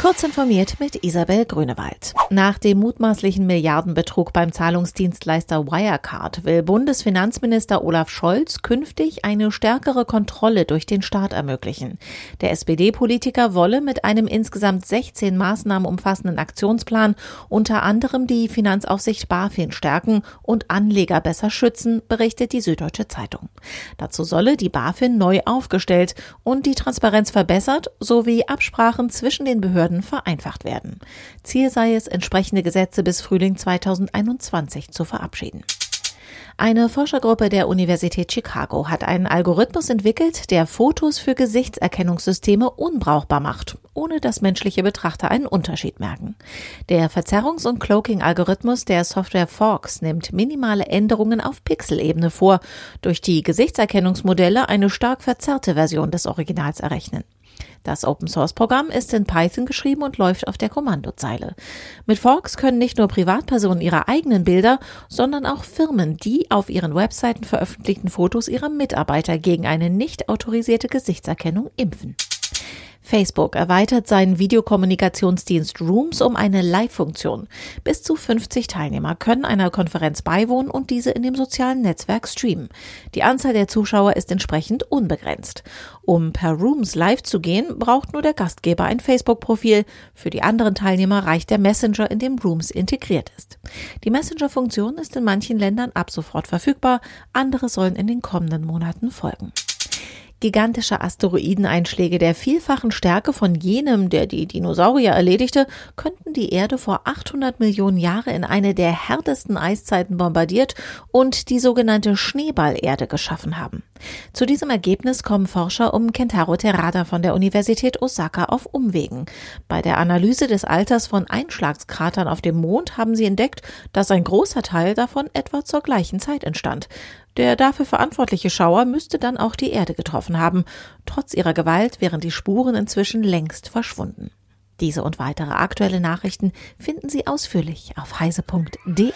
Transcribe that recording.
Kurz informiert mit Isabel Grünewald. Nach dem mutmaßlichen Milliardenbetrug beim Zahlungsdienstleister Wirecard will Bundesfinanzminister Olaf Scholz künftig eine stärkere Kontrolle durch den Staat ermöglichen. Der SPD-Politiker wolle mit einem insgesamt 16 Maßnahmen umfassenden Aktionsplan unter anderem die Finanzaufsicht BaFin stärken und Anleger besser schützen, berichtet die Süddeutsche Zeitung. Dazu solle die BaFin neu aufgestellt und die Transparenz verbessert sowie Absprachen zwischen den Behörden Behörden vereinfacht werden. Ziel sei es, entsprechende Gesetze bis Frühling 2021 zu verabschieden. Eine Forschergruppe der Universität Chicago hat einen Algorithmus entwickelt, der Fotos für Gesichtserkennungssysteme unbrauchbar macht, ohne dass menschliche Betrachter einen Unterschied merken. Der Verzerrungs- und Cloaking-Algorithmus der Software Fox nimmt minimale Änderungen auf Pixelebene vor, durch die Gesichtserkennungsmodelle eine stark verzerrte Version des Originals errechnen. Das Open Source Programm ist in Python geschrieben und läuft auf der Kommandozeile. Mit Forks können nicht nur Privatpersonen ihre eigenen Bilder, sondern auch Firmen die auf ihren Webseiten veröffentlichten Fotos ihrer Mitarbeiter gegen eine nicht autorisierte Gesichtserkennung impfen. Facebook erweitert seinen Videokommunikationsdienst Rooms um eine Live-Funktion. Bis zu 50 Teilnehmer können einer Konferenz beiwohnen und diese in dem sozialen Netzwerk streamen. Die Anzahl der Zuschauer ist entsprechend unbegrenzt. Um per Rooms live zu gehen, braucht nur der Gastgeber ein Facebook-Profil. Für die anderen Teilnehmer reicht der Messenger, in dem Rooms integriert ist. Die Messenger-Funktion ist in manchen Ländern ab sofort verfügbar, andere sollen in den kommenden Monaten folgen. Gigantische Asteroideneinschläge der vielfachen Stärke von jenem, der die Dinosaurier erledigte, könnten die Erde vor 800 Millionen Jahren in eine der härtesten Eiszeiten bombardiert und die sogenannte Schneeballerde geschaffen haben. Zu diesem Ergebnis kommen Forscher um Kentaro Terada von der Universität Osaka auf Umwegen. Bei der Analyse des Alters von Einschlagskratern auf dem Mond haben sie entdeckt, dass ein großer Teil davon etwa zur gleichen Zeit entstand. Der dafür verantwortliche Schauer müsste dann auch die Erde getroffen haben. Trotz ihrer Gewalt wären die Spuren inzwischen längst verschwunden. Diese und weitere aktuelle Nachrichten finden Sie ausführlich auf heise.de.